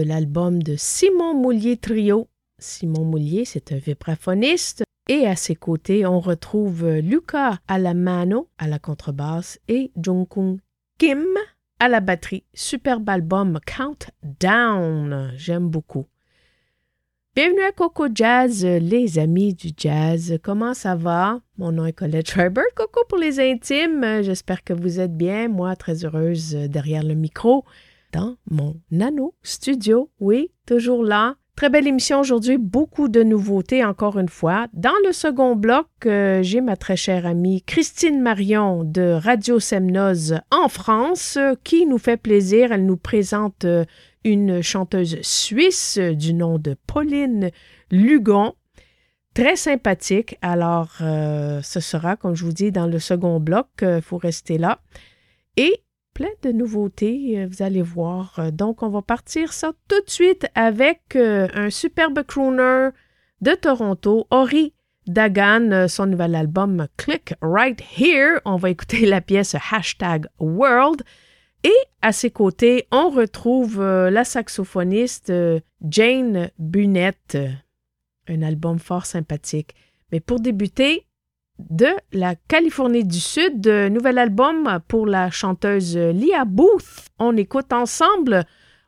de l'album de Simon Moulier Trio. Simon Moulier, c'est un vibraphoniste. Et à ses côtés, on retrouve Luca Alamano à la contrebasse et Jungkook Kim à la batterie. Superbe album Countdown. J'aime beaucoup. Bienvenue à Coco Jazz, les amis du jazz. Comment ça va? Mon nom est Colette Schreiber. Coco pour les intimes. J'espère que vous êtes bien. Moi, très heureuse derrière le micro dans mon nano studio. Oui, toujours là. Très belle émission aujourd'hui, beaucoup de nouveautés encore une fois. Dans le second bloc, euh, j'ai ma très chère amie Christine Marion de Radio Semnoz en France qui nous fait plaisir. Elle nous présente euh, une chanteuse suisse du nom de Pauline Lugon. Très sympathique. Alors, euh, ce sera, comme je vous dis, dans le second bloc. Il faut rester là. Et plein de nouveautés, euh, vous allez voir. Euh, Donc, on va partir ça tout de suite avec euh, un superbe crooner de Toronto, Ori Dagan, son nouvel album Click Right Here. On va écouter la pièce Hashtag World. Et à ses côtés, on retrouve la saxophoniste Jane Bunett. Un album fort sympathique. Mais pour débuter, de la Californie du Sud, nouvel album pour la chanteuse Lia Booth. On écoute ensemble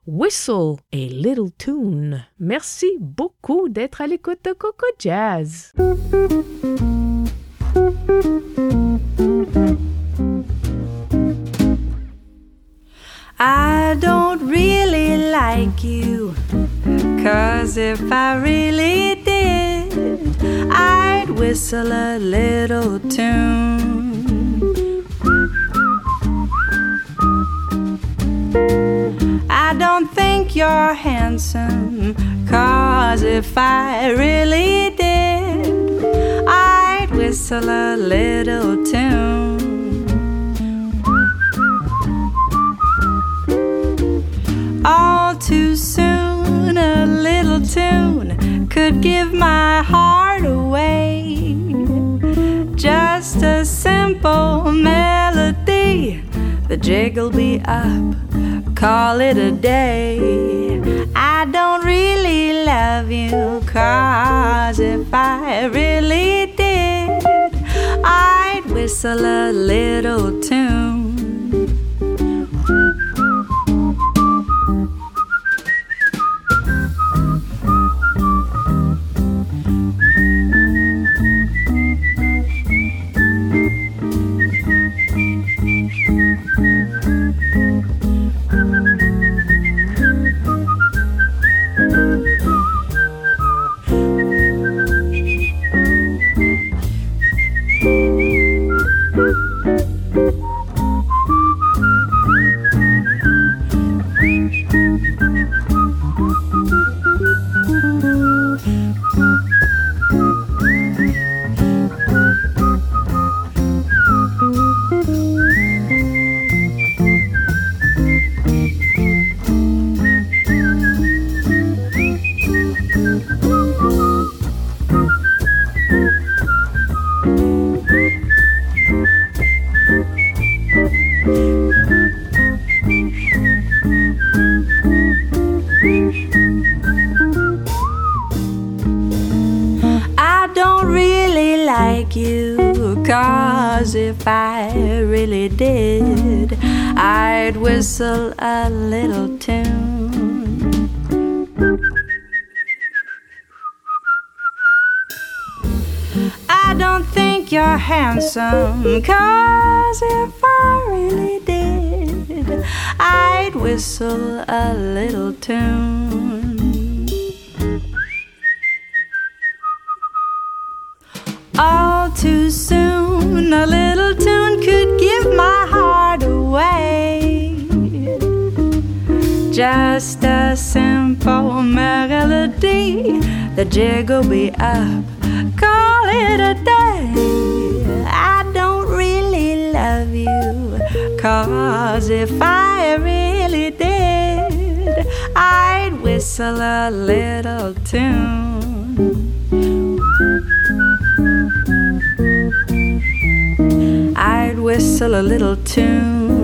Whistle a Little Tune. Merci beaucoup d'être à l'écoute de Coco Jazz. I don't really like you. Cause if I really did, I'd whistle a little tune. I don't think you're handsome. Cause if I really did, I'd whistle a little tune. all too soon. A little tune could give my heart away. Just a simple melody, the jig'll be up, call it a day. I don't really love you, cause if I really did, I'd whistle a little tune. Cause if I really did, I'd whistle a little tune. all too soon. A little tune could give my heart away. Just a simple melody, the jig'll be up. Call it a day. Cause if I really did, I'd whistle a little tune. I'd whistle a little tune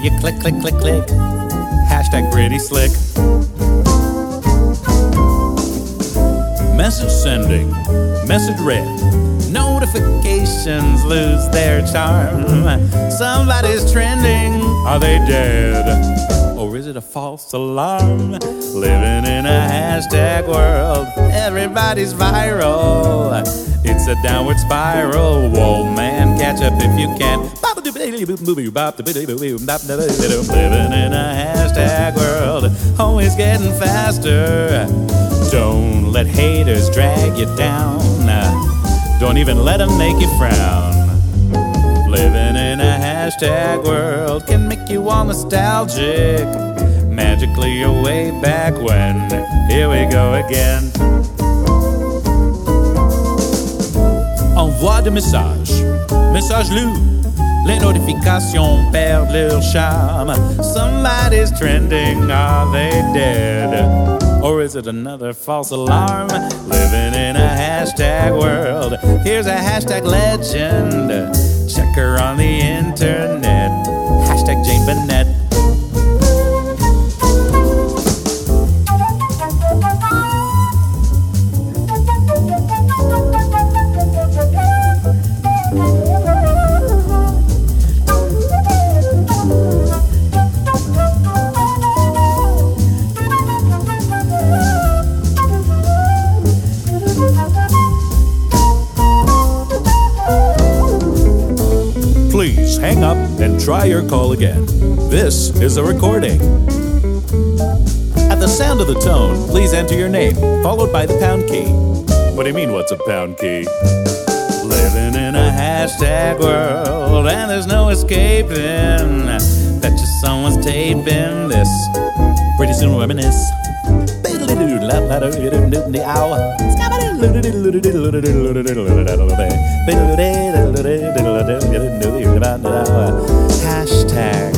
there, you click, click, click, click. Hashtag pretty slick. Message sending, message read. Notifications lose their charm. Somebody's trending. Are they dead? Or is it a false alarm? Living in a hashtag world, everybody's viral. It's a downward spiral. Whoa, man, catch up if you can. Living in a hashtag world, always getting faster. Don't let haters drag you down. Don't even let them make you frown. Living in a hashtag world can make you all nostalgic. Magically, you're way back when. Here we go again. Envoie de messages. Message lu. Les notifications perdent leur charme. Somebody's trending. Are they dead? Or is it another false alarm? Living in a hashtag world. Here's a hashtag legend. Check her on the internet. Hashtag Jane Bennett. Try your call again. This is a recording. At the sound of the tone, please enter your name, followed by the pound key. What do you mean, what's a pound key? Living in a hashtag world, and there's no escaping. Bet you someone's taping this. Pretty soon reminisce. Hashtag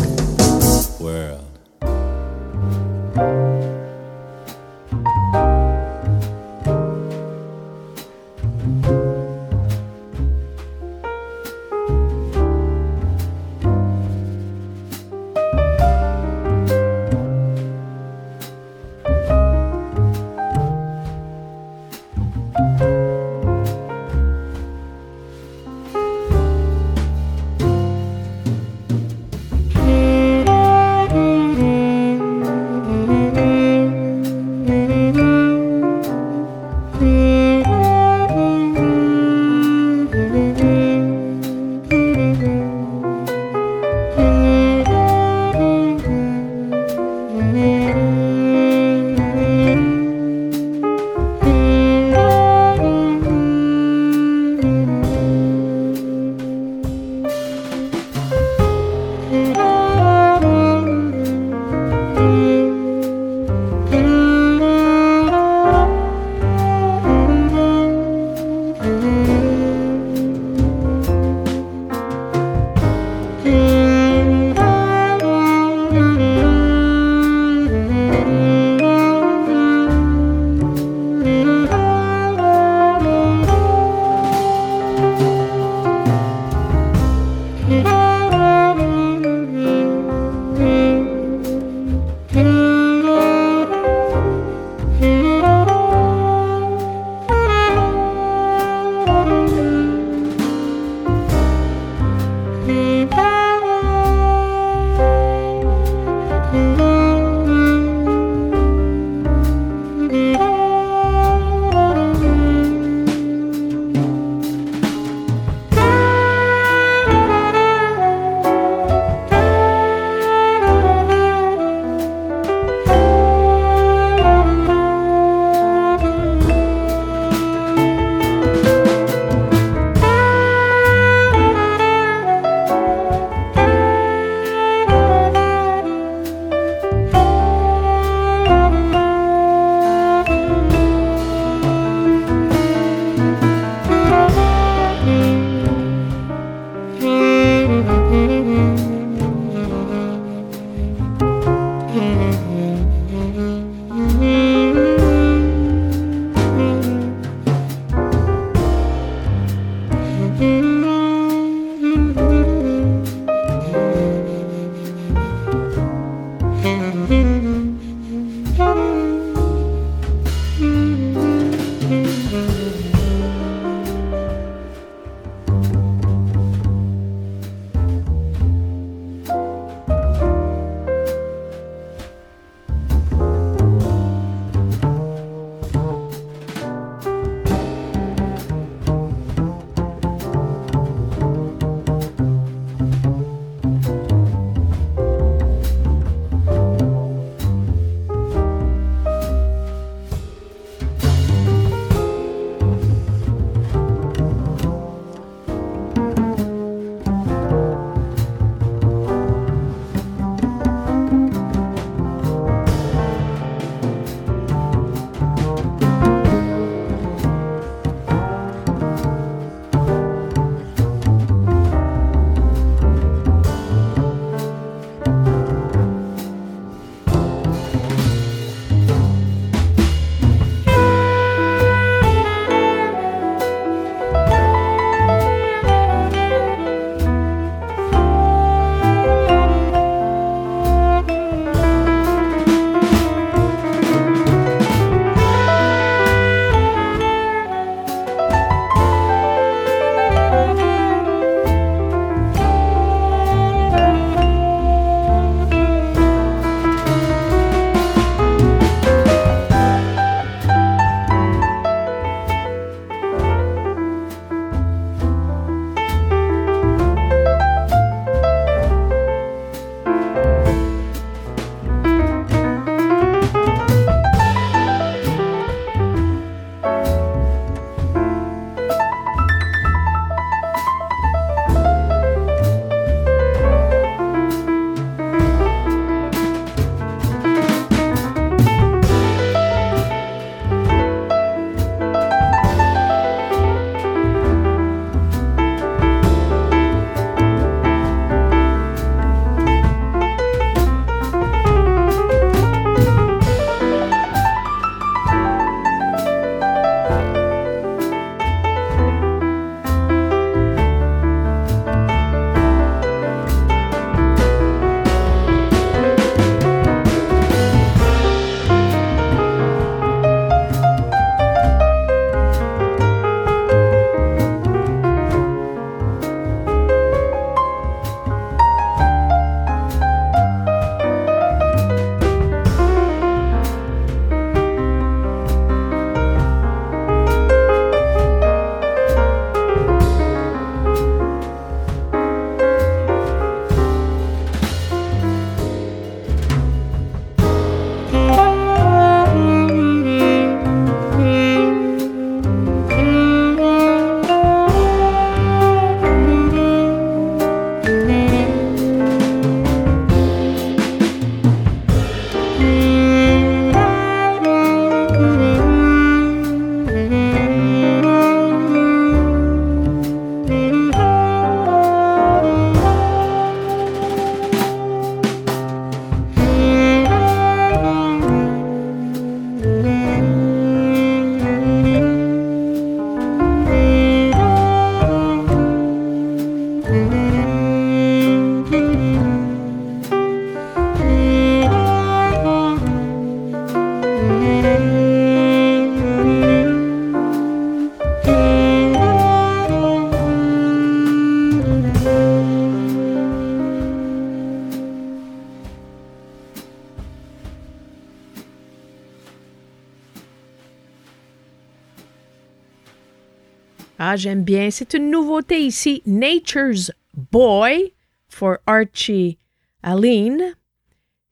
C'est une nouveauté ici. Nature's Boy for Archie Aline.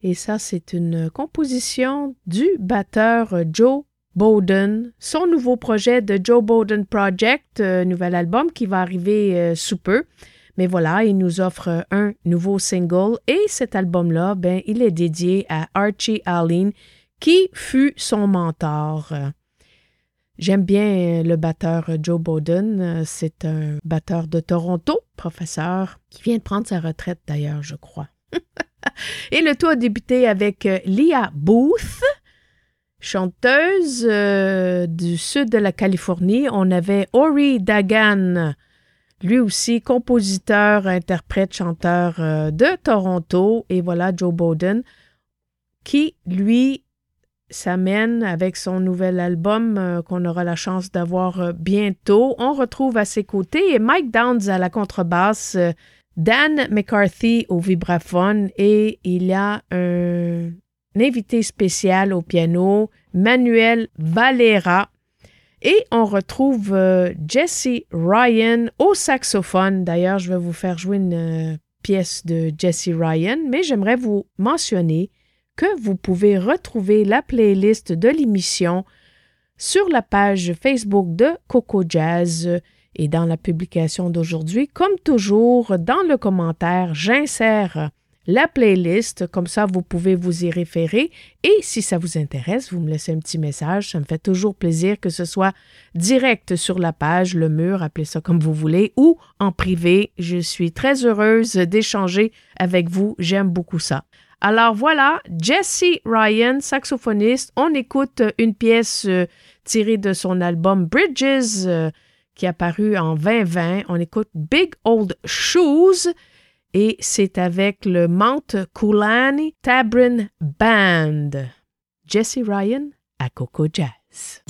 Et ça, c'est une composition du batteur Joe Bowden. Son nouveau projet de Joe Bowden Project, euh, nouvel album qui va arriver euh, sous peu. Mais voilà, il nous offre un nouveau single et cet album-là, ben, il est dédié à Archie Allen, qui fut son mentor. J'aime bien le batteur Joe Bowden. C'est un batteur de Toronto, professeur, qui vient de prendre sa retraite d'ailleurs, je crois. et le tout a débuté avec Leah Booth, chanteuse euh, du sud de la Californie. On avait Ori Dagan, lui aussi compositeur, interprète, chanteur euh, de Toronto. Et voilà Joe Bowden, qui, lui, s'amène avec son nouvel album euh, qu'on aura la chance d'avoir euh, bientôt. On retrouve à ses côtés Mike Downs à la contrebasse, euh, Dan McCarthy au vibraphone et il y a un, invité spécial au piano, Manuel Valera. Et on retrouve Jesse Ryan au saxophone. D'ailleurs, je vais vous faire jouer une pièce de Jesse Ryan, mais j'aimerais vous mentionner que vous pouvez retrouver la playlist de l'émission sur la page Facebook de Coco Jazz et dans la publication d'aujourd'hui. Comme toujours, dans le commentaire, j'insère la playlist, comme ça vous pouvez vous y référer et si ça vous intéresse, vous me laissez un petit message, ça me fait toujours plaisir que ce soit direct sur la page, le mur, appelez ça comme vous voulez, ou en privé. Je suis très heureuse d'échanger avec vous, j'aime beaucoup ça. Alors voilà, Jesse Ryan, saxophoniste. On écoute une pièce euh, tirée de son album Bridges euh, qui est apparu en 2020. On écoute Big Old Shoes et c'est avec le Mount Kulani Tabrin Band. Jesse Ryan à Coco Jazz.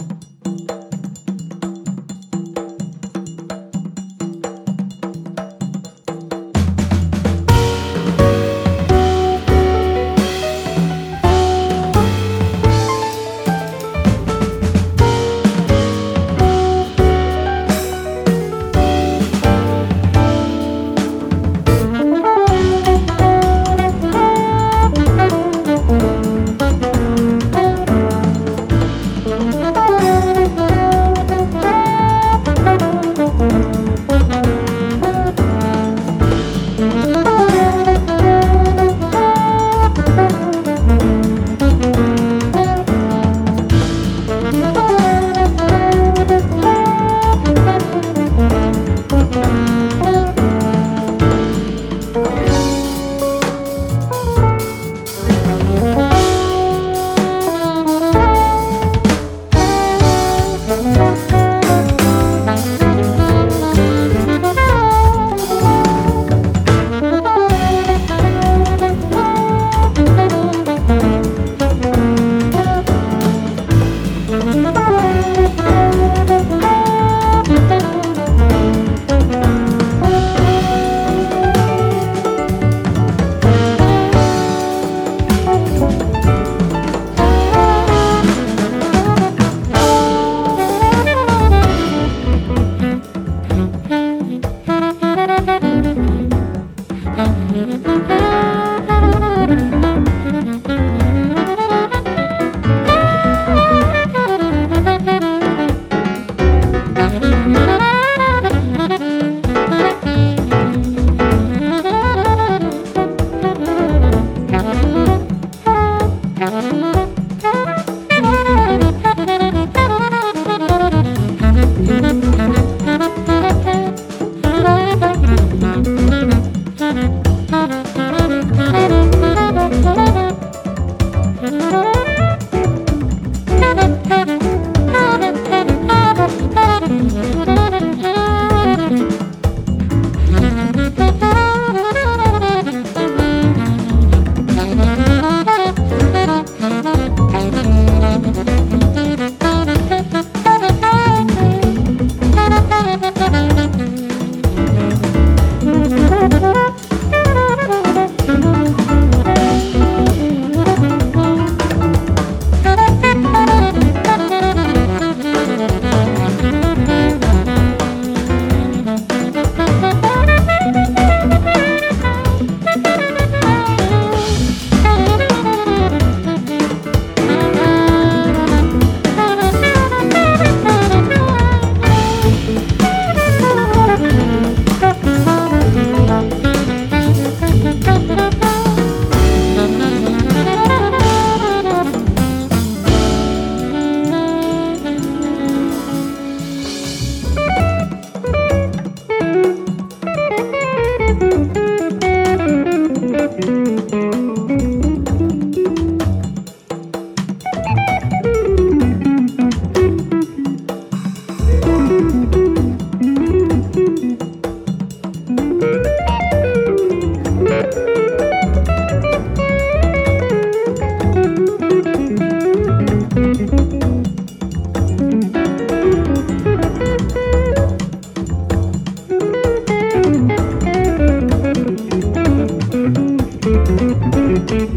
Je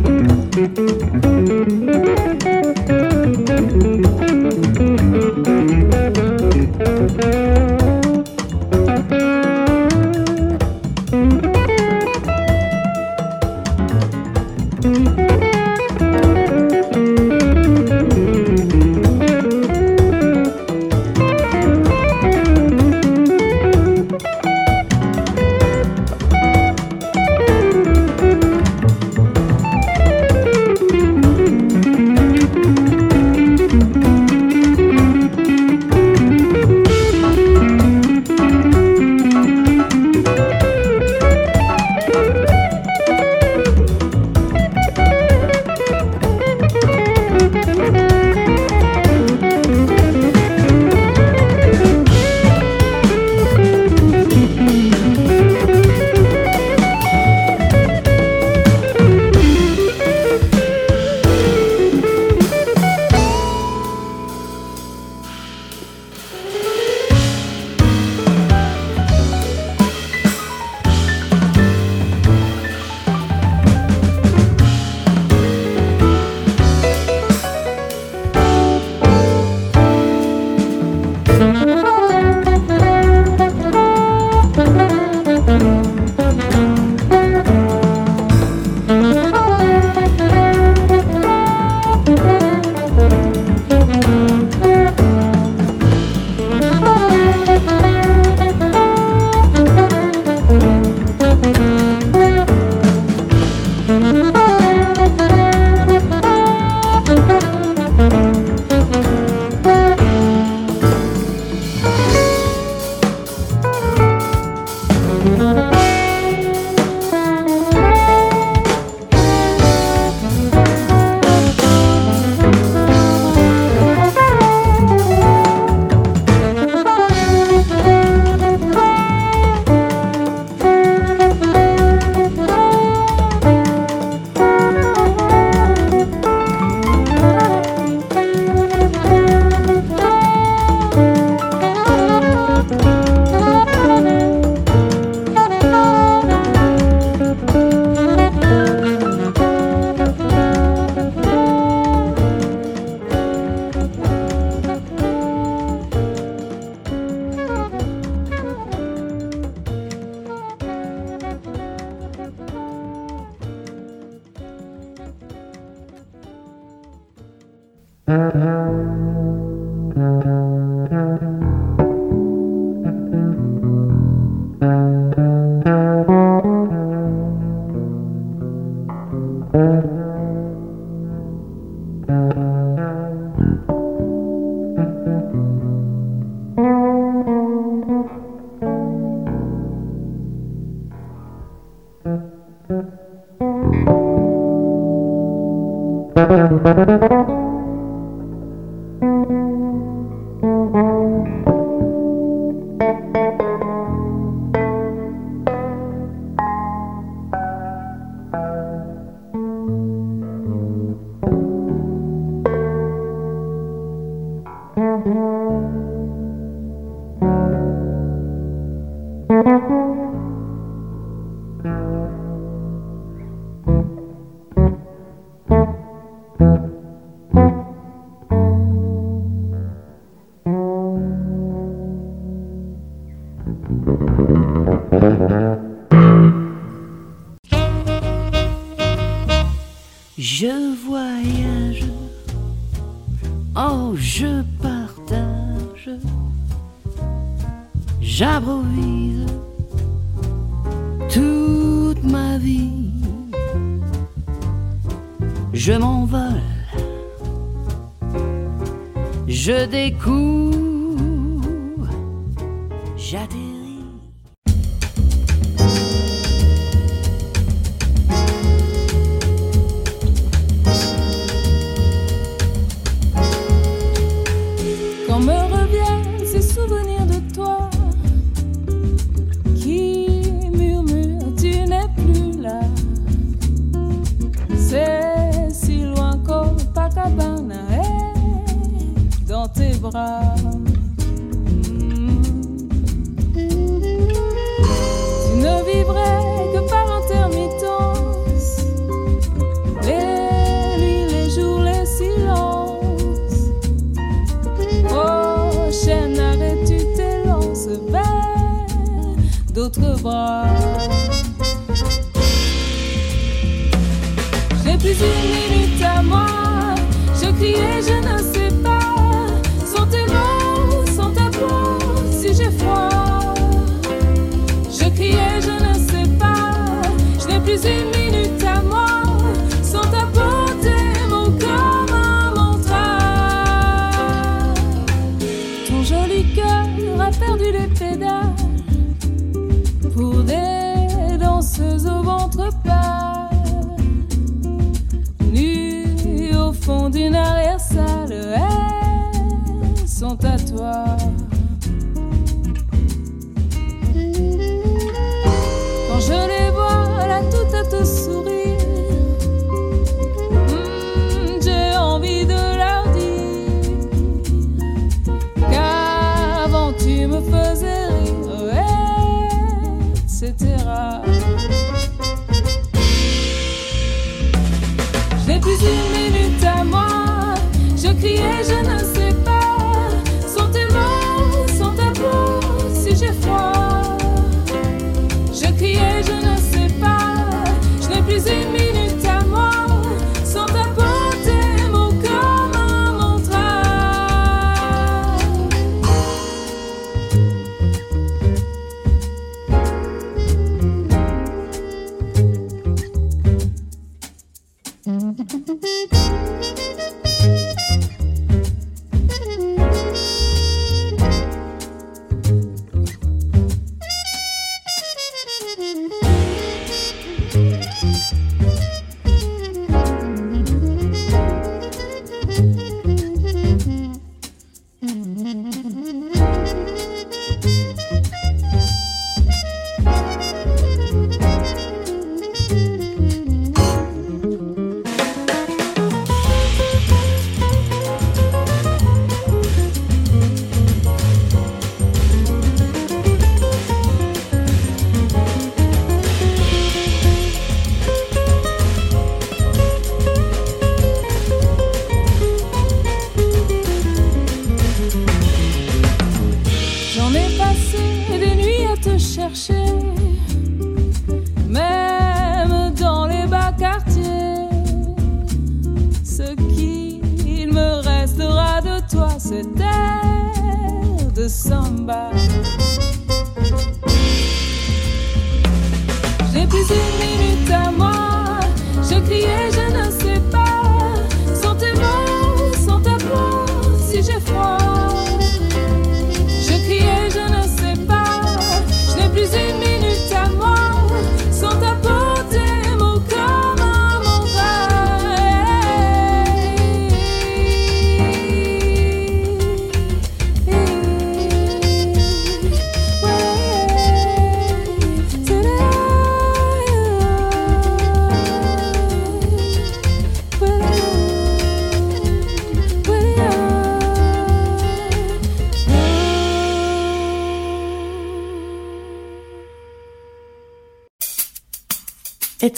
Mm-hmm.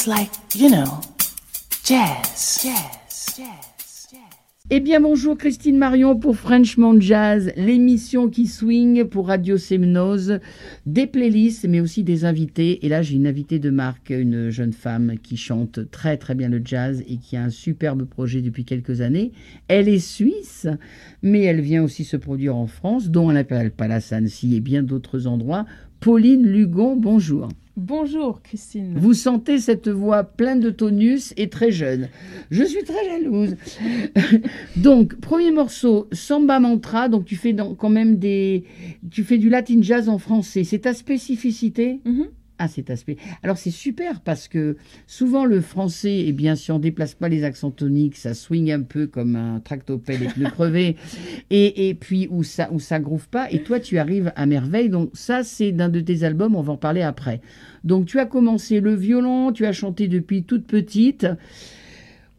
It's like, you know, jazz. Jazz. Jazz. Eh bien bonjour Christine Marion pour Frenchman Jazz, l'émission qui swing pour Radio Semnose, des playlists mais aussi des invités. Et là j'ai une invitée de marque, une jeune femme qui chante très très bien le jazz et qui a un superbe projet depuis quelques années. Elle est suisse, mais elle vient aussi se produire en France, dont elle appelle Palace Annecy et bien d'autres endroits. Pauline Lugon, bonjour. Bonjour Christine. Vous sentez cette voix pleine de tonus et très jeune. Je suis très jalouse. donc, premier morceau, Samba Mantra. Donc, tu fais dans- quand même des. Tu fais du latin jazz en français. C'est ta spécificité? Mhm. Cet aspect. Alors, c'est super parce que souvent le français, eh bien, si on déplace pas les accents toniques, ça swing un peu comme un tractopelle et pneus crevés. Et, et puis, où ça, où ça groove pas. Et toi, tu arrives à merveille. Donc, ça, c'est d'un de tes albums. On va en parler après. Donc, tu as commencé le violon, tu as chanté depuis toute petite.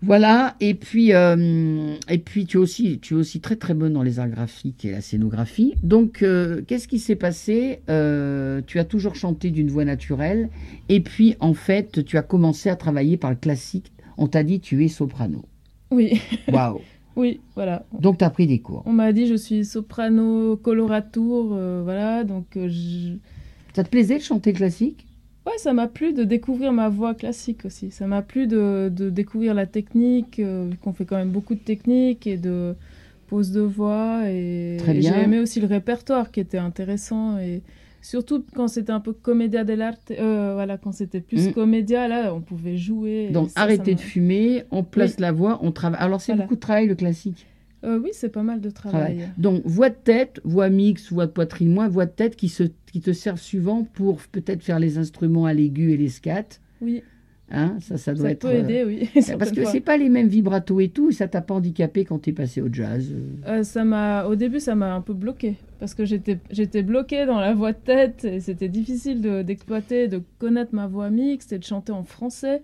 Voilà, et puis, euh, et puis tu, es aussi, tu es aussi très très bonne dans les arts graphiques et la scénographie. Donc, euh, qu'est-ce qui s'est passé? Euh, Tu as toujours chanté d'une voix naturelle, et puis en fait, tu as commencé à travailler par le classique. On t'a dit tu es soprano. Oui. Waouh Oui, voilà. Donc, tu as pris des cours. On m'a dit je suis soprano coloratour, voilà, donc je... Ça te plaisait de chanter classique? Ouais, ça m'a plu de découvrir ma voix classique aussi. Ça m'a plu de, de découvrir la technique, euh, vu qu'on fait quand même beaucoup de techniques et de pose de voix. Et, Très et bien. j'ai aimé aussi le répertoire qui était intéressant. Et surtout quand c'était un peu comédia dell'arte, euh, voilà, quand c'était plus Mm. comédia, là, on pouvait jouer. Donc, ça, m'a- de fumer, on place Oui. la voix, on travaille. Alors, c'est Voilà. beaucoup de travail le classique. Euh, oui, c'est pas mal de travail. Travail. Donc, voix de tête, voix mixte, voix de poitrine moins, voix de tête qui, se, qui te servent souvent pour peut-être faire les instruments à l'aigu et les scats. Oui, Hein, ça, ça doit ça être. peut euh, aider, oui. Parce que c'est pas les mêmes vibratos et tout, et ça t'a pas handicapé quand t'es passé au jazz. euh. Ça m'a, au début, ça m'a un peu bloqué parce que j'étais, j'étais bloquée dans la voix de tête et c'était difficile de- d'exploiter, de connaître ma voix mixte et de chanter en français.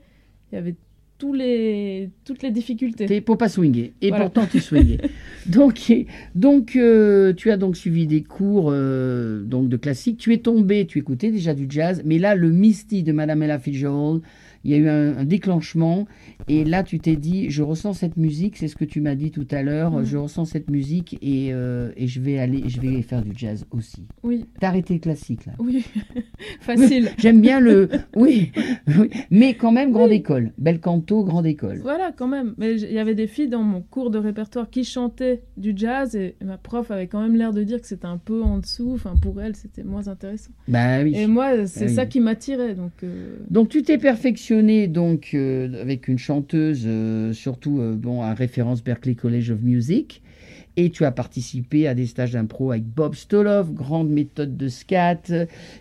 Il y avait tous les, toutes les difficultés. T'es pour pas swinguer. Et Voilà. pourtant, tu swingais. donc, et- donc euh, tu as donc suivi des cours euh, donc de classique. Tu es tombé, tu écoutais déjà du jazz, mais là, le Misty de Madame Ella Fitzgerald, il y a eu un, un déclenchement. Et là, tu t'es dit, je ressens cette musique, c'est ce que tu m'as dit tout à l'heure, Mhm. je ressens cette musique et, euh, et je vais aller, je vais faire du jazz aussi. Oui, T'as arrêté le classique là. oui, facile. J'aime bien le. Oui, oui, mais quand même, grande école. Bel canto, grande école. Voilà, quand même. Mais il y avait des filles dans mon cours de répertoire qui chantaient du jazz et ma prof avait quand même l'air de dire que c'était un peu en dessous. Enfin, pour elle, c'était moins intéressant. Bah oui. Et moi, c'est Ah oui. ça qui m'attirait. Donc, euh, Donc tu t'es perfectionné donc euh, avec une chanteuse euh, surtout euh, bon à référence Berklee College of Music et tu as participé à des stages d'impro avec Bob Stoloff, grande méthode de scat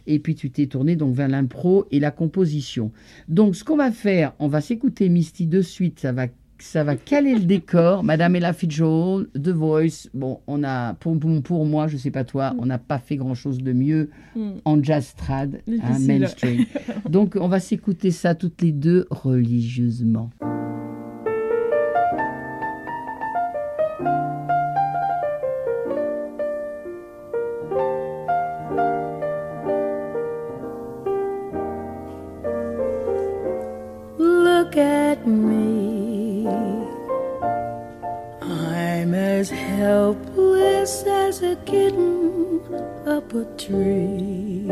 et puis tu t'es tourné donc vers l'impro et la composition. Donc ce qu'on va faire, on va s'écouter Misty de suite, ça va ça va caler le décor. Madame Ella Fitzgerald, The Voice. Bon, on a pour, pour, pour moi, je sais pas toi, on n'a pas fait grand chose de mieux hmm. en jazz trad, hein, mainstream. Donc on va s'écouter ça toutes les deux religieusement. Look at me. Helpless as a kitten up a tree.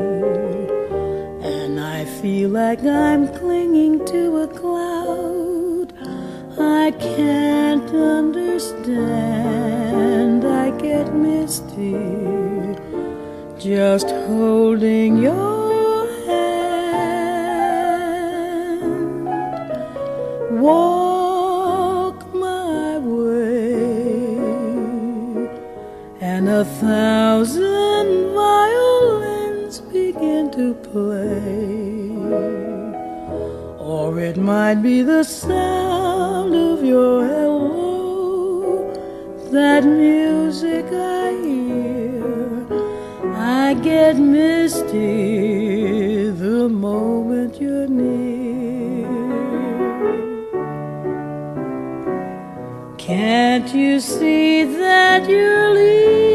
And I feel like I'm clinging to a cloud. I can't understand. I get misty just holding your hand. Walk a thousand violins begin to play. Or it might be the sound of your hello, that music I hear. I get misty the moment you're near. Can't you see that you're leading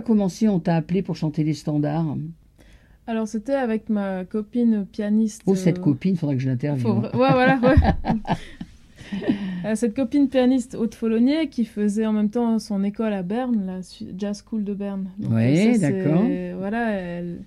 as commencé On t'a appelé pour chanter les standards? Alors, c'était avec ma copine pianiste. Oh, cette euh, copine, faudrait que je l'interviewe. Faut Ouais, voilà, ouais. Euh, Cette copine pianiste Haute Folonier qui faisait en même temps son école à Berne, la Jazz School de Berne. C'est- d'accord. Voilà, elle,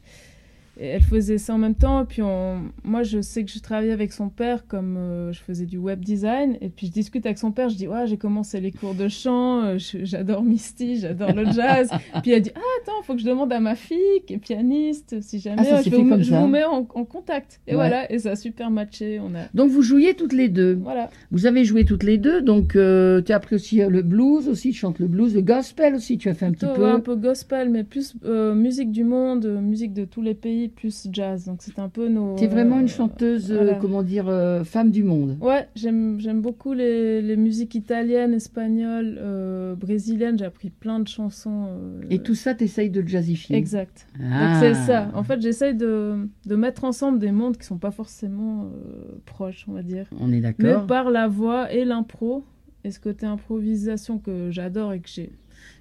elle faisait ça en même temps. Et puis, on... moi, je sais que je travaillais avec son père comme euh, je faisais du web design. Et puis, je discute avec son père. Je dis, ouais, j'ai commencé les cours de chant. euh, J'adore Misty, j'adore le jazz. puis, elle dit, ah, attends, faut que je demande à ma fille qui est pianiste si jamais. Ah, ça je vous- je mets en, en contact. Et Ouais. voilà, et ça a super matché. On a... Donc vous jouiez toutes les deux. Voilà. Vous avez joué toutes les deux, donc euh, tu as appris aussi euh, le blues aussi, tu chantes le blues, le gospel aussi, tu as fait un petit peu. ouais, un peu gospel, mais plus euh, musique du monde, euh, musique de tous les pays, plus jazz. Donc c'est un peu nos. Tu es vraiment euh, une chanteuse, euh, voilà. comment dire, euh, femme du monde. Ouais, j'aime beaucoup les, les musiques italiennes, espagnoles, euh, brésiliennes. J'ai appris plein de chansons. euh, Et tout ça, tu essayes de jazzifier. Exact. Ah. Donc c'est ça. En fait, j'essaye de, de mettre ensemble des mondes qui sont pas forcément euh, proches, on va dire. On est Mais d'accord. par la voix et l'impro, et ce côté improvisation que j'adore et que j'ai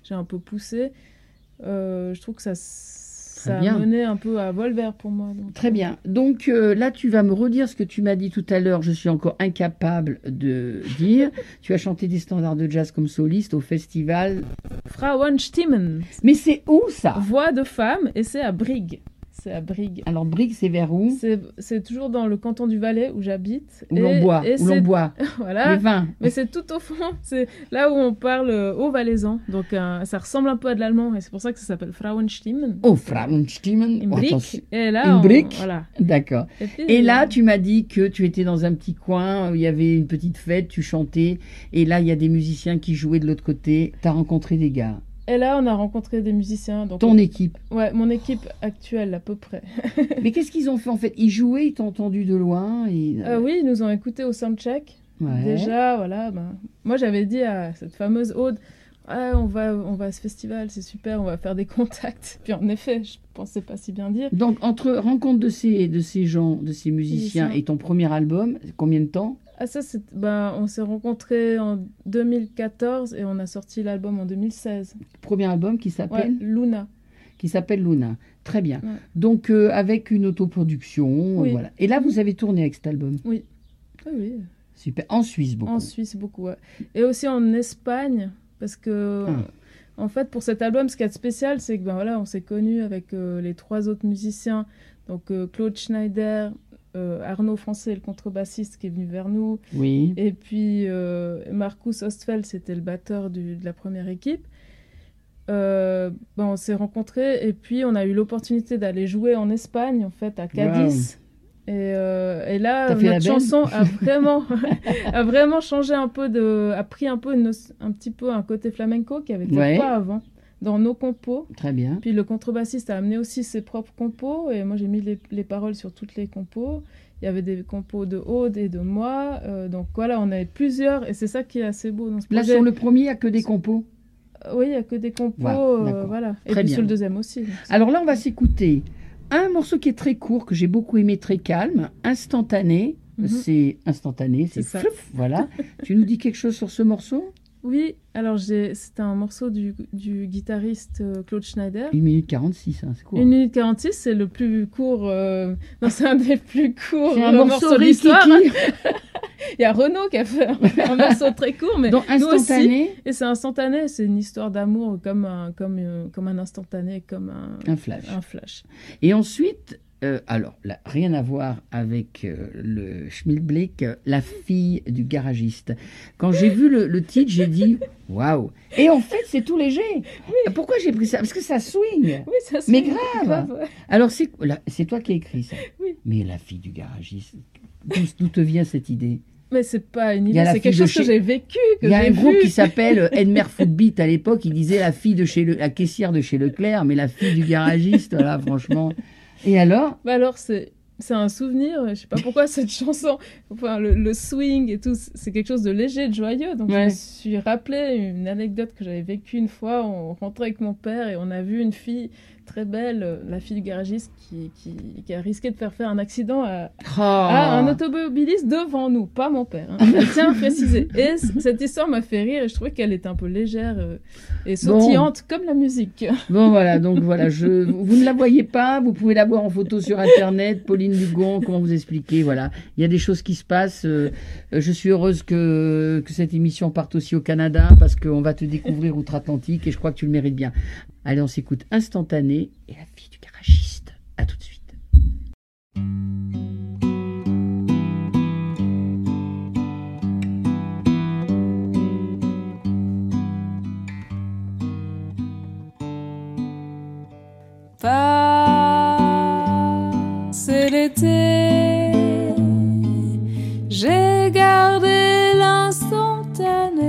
j'ai un peu poussé, euh, je trouve que ça, ça a bien. mené un peu à Volver pour moi. donc. Très bien. Donc euh, là, tu vas me redire ce que tu m'as dit tout à l'heure. Je suis encore incapable de dire. tu as chanté des standards de jazz comme soliste au festival. Frauenstimmen. Mais c'est où ça? Voix de femme, et c'est à Brigue. C'est à Brigue. Alors Brigue, c'est vers où C'est- toujours dans le canton du Valais où j'habite. Où l'on boit, et où l'on boit. voilà. Les vins. Mais c'est tout au fond. C'est là où on parle euh, au valaisan. Donc euh, ça ressemble un peu à de l'allemand et c'est pour ça que ça s'appelle Frauenstimmen. Oh, Frauenstimmen. Une brique. Et là, Une on- brique. voilà. D'accord. Et puis, Et là, euh, tu m'as dit que tu étais dans un petit coin, où il y avait une petite fête, tu chantais, et là, il y a des musiciens qui jouaient de l'autre côté. Tu as rencontré des gars. Et là, on a rencontré des musiciens. Donc Ton équipe. Ouais, mon équipe actuelle à peu près. Mais qu'est-ce qu'ils ont fait en fait? Ils jouaient, ils t'ont entendu de loin et... Euh, oui, ils nous ont écoutés au soundcheck. Ouais. Déjà, voilà. ben, moi, j'avais dit à cette fameuse Aude, Ouais, on va, on va à ce festival, c'est super, on va faire des contacts. Puis en effet, je pensais pas si bien dire. Donc, entre rencontre de ces, de ces gens, de ces musiciens Musiciens. et ton premier album, combien de temps? Ah ça, c'est, ben, on s'est rencontrés en 2014 et on a sorti l'album en 2016. Premier album qui Ouais, s'appelle Luna. Qui s'appelle Luna. Très bien. Ouais. Donc, euh, avec une autoproduction, Oui. euh, voilà. Et là, vous avez tourné avec cet album. Oui. Oui. Super. En Suisse, beaucoup. En Suisse, beaucoup, ouais. Et aussi en Espagne, parce que, Ah. en fait, pour cet album, ce qui est spécial, c'est que, ben voilà, on s'est connus avec euh, les trois autres musiciens. Donc, euh, Claude Schneider, euh, Arnaud Français, le contrebassiste qui est venu vers nous. Oui. Et puis, euh, Marcus Ostfeld, c'était le batteur du- de la première équipe. Euh, ben, on s'est rencontrés et puis on a eu l'opportunité d'aller jouer en Espagne, en fait, à Cadiz. Et, et là, notre chanson a vraiment, a vraiment changé un peu de, a pris un peu une un petit peu un côté flamenco qui avait été Ouais. pas avant dans nos compos. Très bien. Puis le contrebassiste a amené aussi ses propres compos et moi j'ai mis les, les paroles sur toutes les compos. Il y avait des compos de Aude et de moi, euh, donc voilà, on avait plusieurs et c'est ça qui est assez beau dans ce Là, projet. sur le premier, il n'y a que des compos. Euh, Oui, il y a que des compos, Voilà, euh, voilà. Et Très puis bien. sur le deuxième aussi. Alors là, on va s'écouter un morceau qui est très court, que j'ai beaucoup aimé, très calme, instantané. Mhm. C'est instantané, c'est voilà. tu nous dis quelque chose sur ce morceau? Oui, alors c'était un morceau du, du guitariste euh, Claude Schneider. 1 minute 46, hein, c'est court. 1 minute 46, c'est le plus court. euh, Non, c'est un des plus courts un euh, morceau morceaux de l'histoire. rikiki. Il y a Renaud qui a fait un, morceau très court, mais Donc, aussi. instantané. Et c'est instantané, c'est une histoire d'amour comme un, comme, euh, comme un instantané, comme un, Un flash. un flash. Et ensuite, euh, alors, là, rien à voir avec euh, le Schmilblick, euh, la fille du garagiste. Quand j'ai vu le, le titre, j'ai dit waouh. Et en fait, c'est tout léger. Pourquoi j'ai pris ça? Parce que ça swing. Oui, ça Mais grave. ouais. Alors, c'est là, c'est toi qui as écrit ça. Oui. Mais la fille du garagiste, d'où te vient cette idée? Mais c'est pas une idée, c'est quelque chose que j'ai vécu, que Il y a un groupe vu. qui s'appelle Edmer Footbeat à l'époque. Il disait la fille de chez le, la caissière de chez Leclerc, mais la fille du garagiste, voilà, franchement. Et alors? Bah alors, c'est, c'est un souvenir. Je sais pas pourquoi cette chanson, enfin le, le swing et tout, c'est quelque chose de léger, de joyeux. Donc je me suis rappelé une anecdote que j'avais vécue une fois. On rentrait avec mon père et on a vu une fille très belle, euh, la fille du garagiste, qui, qui, qui a risqué de faire faire un accident à, Oh. à un automobiliste devant nous, pas mon père. Hein. Je tiens à préciser. Et cette histoire m'a fait rire et je trouvais qu'elle était un peu légère euh, et sautillante comme la musique. Bon voilà, donc voilà, je, vous ne la voyez pas, vous pouvez la voir en photo sur internet, Pauline Dugon, comment vous expliquer, voilà. Il y a des choses qui se passent. euh, je suis heureuse que, que cette émission parte aussi au Canada parce qu'on va te découvrir outre-Atlantique et je crois que tu le mérites bien. Allez, on s'écoute instantané et la fille du garagiste. À tout de suite. Passé l'été, j'ai gardé l'instantané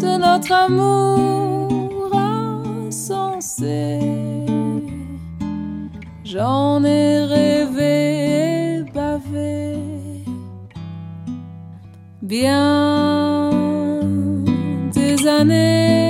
de notre amour J'en ai rêvé et bavé bien des années.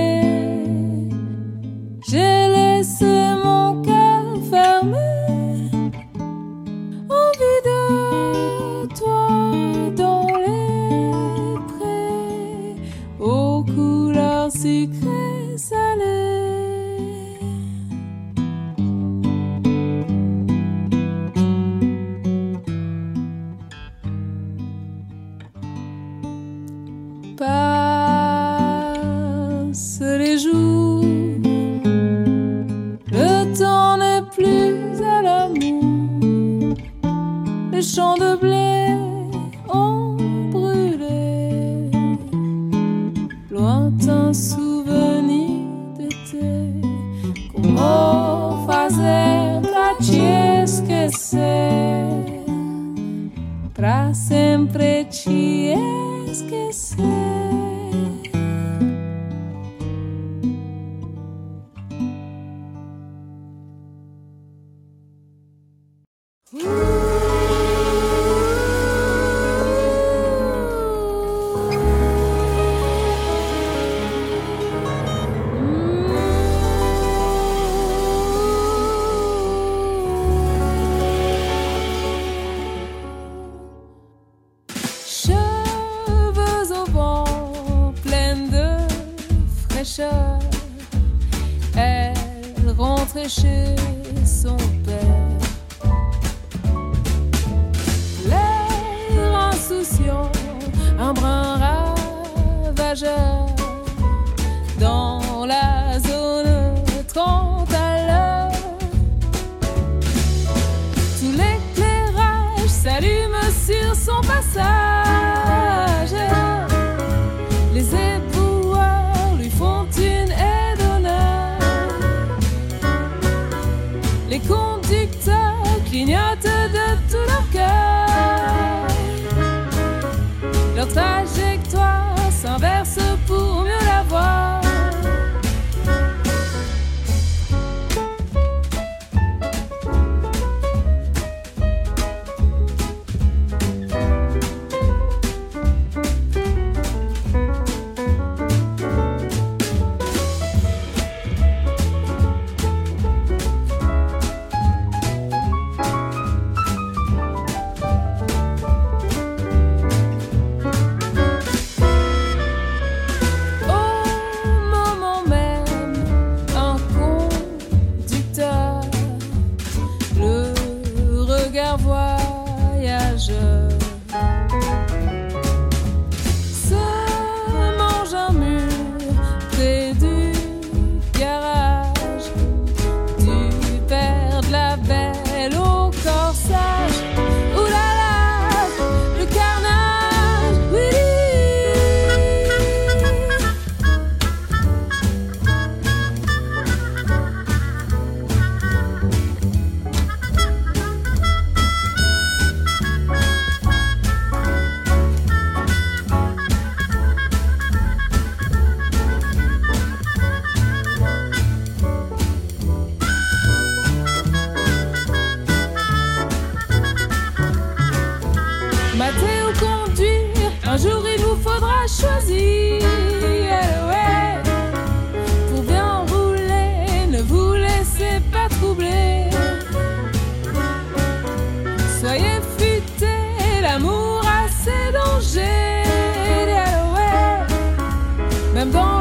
Même dans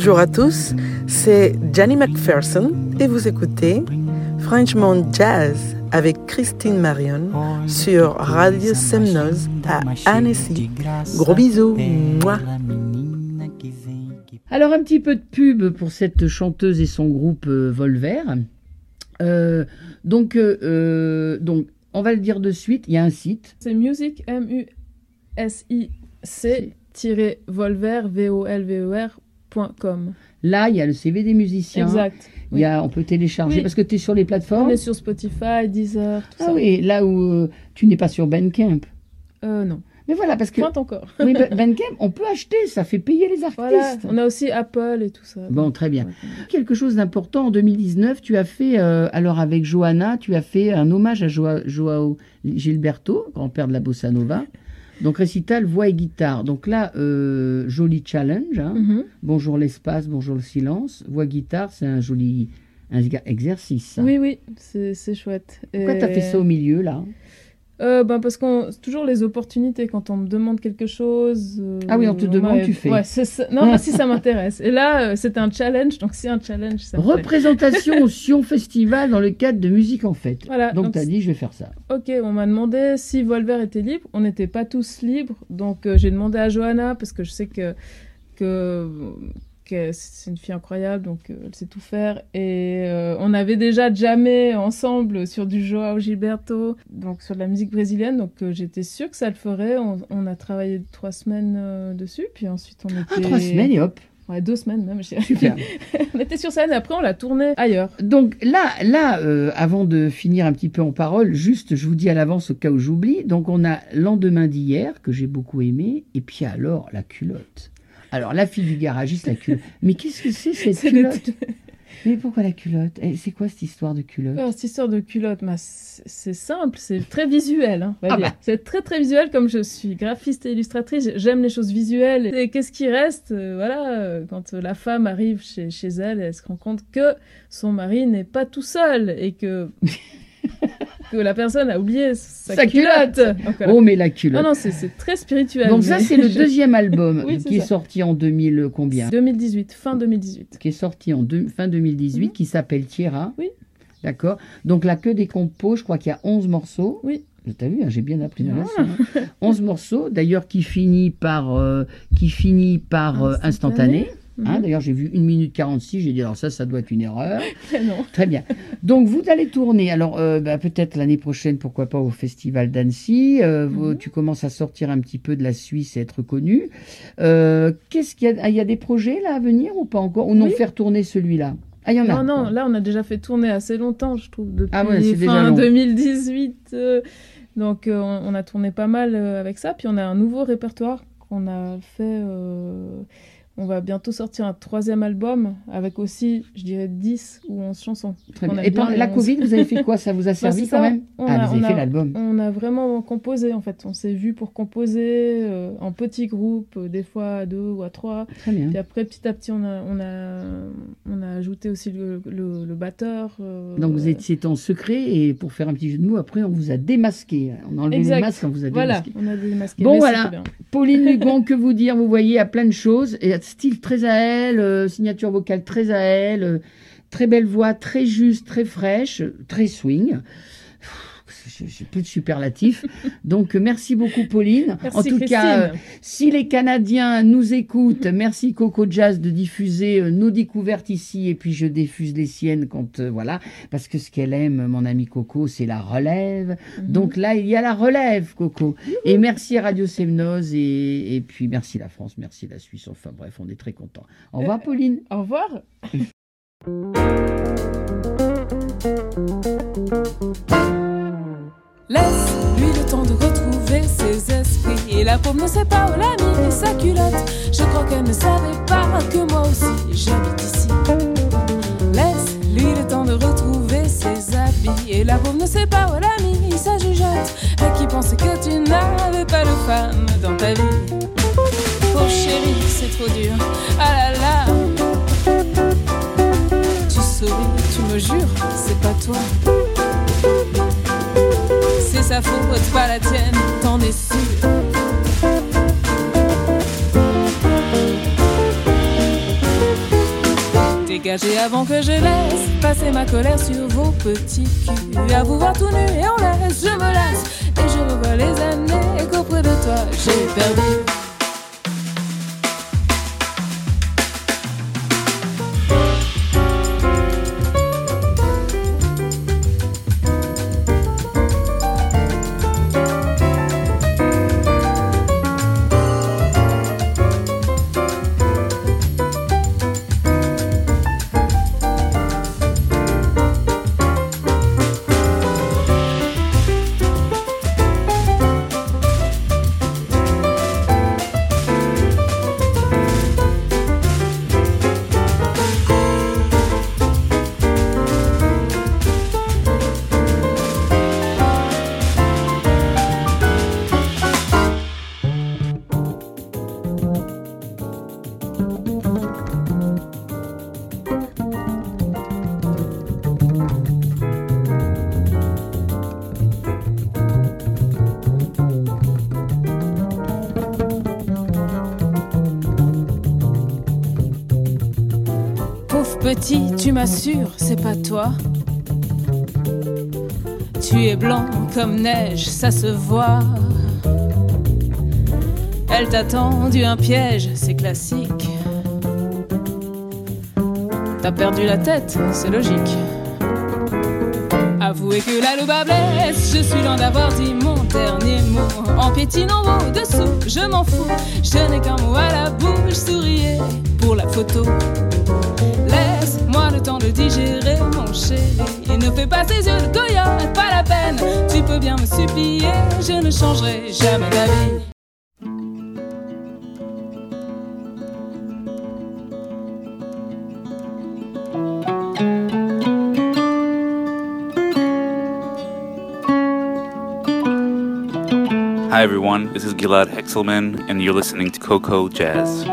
Bonjour à tous, c'est Jenny McPherson et vous écoutez Frenchman Jazz avec Christine Marion sur Radio Semnoz à Annecy. Gros bisous. Mouah. Alors un petit peu de pub pour cette chanteuse et son groupe euh, Volver. Euh, donc, euh, donc, on va le dire de suite, il y a un site. C'est music, M-U-S-I-C, tiré volver, V-O-L-V-E-R, com. Là, il y a le CV des musiciens. Exact. Il y a, on peut télécharger Oui. parce que tu es sur les plateformes. On est sur Spotify, Deezer, tout Ah ça. oui, là où euh, tu n'es pas sur Bandcamp. Euh, non. Mais voilà, parce que Pointe encore. oui, Ba- Bandcamp, on peut acheter, ça fait payer les artistes. Voilà, on a aussi Apple et tout ça. Bon, très bien. Quelque chose d'important, en 2019, tu as fait, euh, alors avec Johanna, tu as fait un hommage à Joa- Joao Gilberto, grand-père de la bossa nova. Donc récital, voix et guitare. Donc là, euh, joli challenge. hein. Mhm. Bonjour l'espace, bonjour le silence. Voix guitare, c'est un joli un exercice. ça. Oui, oui, c'est chouette. Pourquoi tu as Et- fait ça au milieu, là? Euh, ben parce qu'on c'est toujours les opportunités quand on me demande quelque chose. euh, Ah oui, on te demande, m'a- tu fais. Ouais, c'est ça. Non, si ça m'intéresse. Et là, euh, c'est un challenge, donc c'est un challenge. Ça. Représentation au Sion Festival dans le cadre de Musique en Fête. Voilà, donc tu as dit, je vais faire ça. Ok, on m'a demandé si Volver était libre. On n'était pas tous libres, donc euh, j'ai demandé à Johanna parce que je sais que c'est une fille incroyable, donc euh, elle sait tout faire. Et euh, on avait déjà jamais ensemble sur du Joao Gilberto, donc sur de la musique brésilienne, donc euh, j'étais sûre que ça le ferait. On, on a travaillé trois semaines euh, dessus, puis ensuite on était Ah, trois semaines et hop. Ouais, deux semaines même. Super. on était sur scène et après on l'a tourné ailleurs. Donc là, là euh, avant de finir un petit peu en parole, juste, je vous dis à l'avance au cas où j'oublie. Donc on a Lendemain d'hier, que j'ai beaucoup aimé, et puis alors la culotte. Alors la fille du garagiste, la culotte. Mais qu'est-ce que c'est cette culotte Mais pourquoi la culotte Eh, C'est quoi cette histoire de culotte Alors, cette histoire de culotte, bah, c'est simple, c'est très visuel. hein, Ah bah. C'est très très visuel, comme je suis graphiste et illustratrice, j'aime les choses visuelles. Et qu'est-ce qui reste euh, Voilà, euh, quand la femme arrive chez, chez elle, elle se rend compte que son mari n'est pas tout seul et que, que la personne a oublié sa, Sa culotte. Donc, voilà. Oh mais la culotte. Non, non, c'est très spirituel. Donc ça c'est le deuxième album Oui, c'est qui est sorti en 2000 combien 2018, fin 2018. Qui est sorti en deux- fin 2018, qui s'appelle Tierra. Oui. D'accord. Donc là que des compos, je crois qu'il y a 11 morceaux. Oui. T'as vu, hein, j'ai bien appris la Ah. leçon. hein. 11 morceaux, d'ailleurs qui finit par, euh, qui finit par euh, instantané. Hein, Mhm. D'ailleurs, j'ai vu 1 minute 46, j'ai dit alors ça, ça doit être une erreur. non. Très bien. Donc, vous allez tourner, alors euh, bah, peut-être l'année prochaine, pourquoi pas au Festival d'Annecy. Euh, Mhm. Tu commences à sortir un petit peu de la Suisse et être connu. Euh, Qu'est-ce qu'il y a Il y a des projets là à venir ou pas encore? Ou non, Oui. faire tourner celui-là? Ah, y en a. Non, non, là on a déjà fait tourner assez longtemps, je trouve, depuis Ah ouais, fin long. 2018. euh, donc on, on a tourné pas mal avec ça. Puis on a un nouveau répertoire qu'on a fait. On va bientôt sortir un troisième album avec aussi, je dirais, 10 ou 11 chansons. Très bien. Et pendant la 11. Covid, vous avez fait quoi? Ça vous a Bah, servi quand ça. même? On Ah, a- vous avez on fait a- l'album. On a vraiment composé en fait. On s'est vu pour composer euh, en petits groupes, euh, des fois à deux ou à trois. Très bien. Puis après, petit à petit, on a, on a, on a ajouté aussi le, le, le batteur. euh, Donc vous étiez en secret et pour faire un petit jeu de mots, après on vous a démasqué. On a enlevé Exact. les masques, on vous a Voilà, démasqué. on a démasqué. Bon mais voilà, bien. Pauline Lugon, que vous dire? Vous voyez, à plein de choses. Et style très à elle, euh, signature vocale très à elle, euh, très belle voix, très juste, très fraîche, très swing. J'ai plus de superlatifs. Donc, merci beaucoup, Pauline. Merci, en tout Christine. cas, euh, si les Canadiens nous écoutent, merci Coco Jazz de diffuser euh, nos découvertes ici. Et puis, je diffuse les siennes quand, euh, voilà, parce que ce qu'elle aime, mon ami Coco, c'est la relève. Mhm. Donc là, il y a la relève, Coco. Et merci à Radio Semnoz et, et puis merci la France, merci la Suisse. Enfin bref, on est très contents. Au revoir, Euh, Pauline. Au revoir. Laisse-lui le temps de retrouver ses esprits. Et la paume ne sait pas où l'a mis sa culotte. Je crois qu'elle ne savait pas que moi aussi j'habite ici. Laisse-lui le temps de retrouver ses habits. Et la pauvre ne sait pas où elle a mis sa jugeote. Et qui pensait que tu n'avais pas de femme dans ta vie. Oh chérie, c'est trop dur. Ah là là. Tu souris, tu me jures, c'est pas toi. C'est sa faute, pas la tienne, t'en es sûr. Dégagez avant que je laisse passer ma colère sur vos petits culs. À vous voir tout nu et on laisse, je me lasse. Et je revois les années qu'auprès de toi j'ai perdu. Tu m'assures, c'est pas toi. Tu es blanc comme neige, ça se voit. Elle t'a tendu un piège, c'est classique. T'as perdu la tête, c'est logique. Avouez que la louba blesse, je suis loin d'avoir dit mon dernier mot. En piétinant au-dessous, je m'en fous. Je n'ai qu'un mot à la bouche, souriez pour la photo. Temps de digérer, mon chéri. Ne fais pas ces yeux de coyote, pas la peine. Tu peux bien me supplier, je ne changerai jamais d'avis. Hi everyone, this is Gilad Hexelman, and you're listening to Coco Jazz.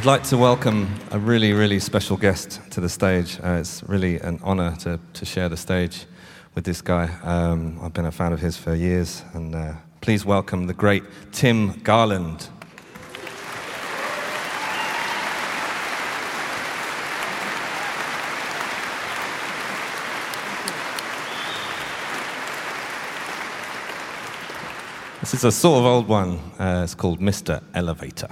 I'd like to welcome a really, really special guest to the stage. Uh, it's really an honor to, to share the stage with this guy. Um, I've been a fan of his for years, and uh, please welcome the great Tim Garland. This is a sort of old one. Uh, it's called Mr. Elevator.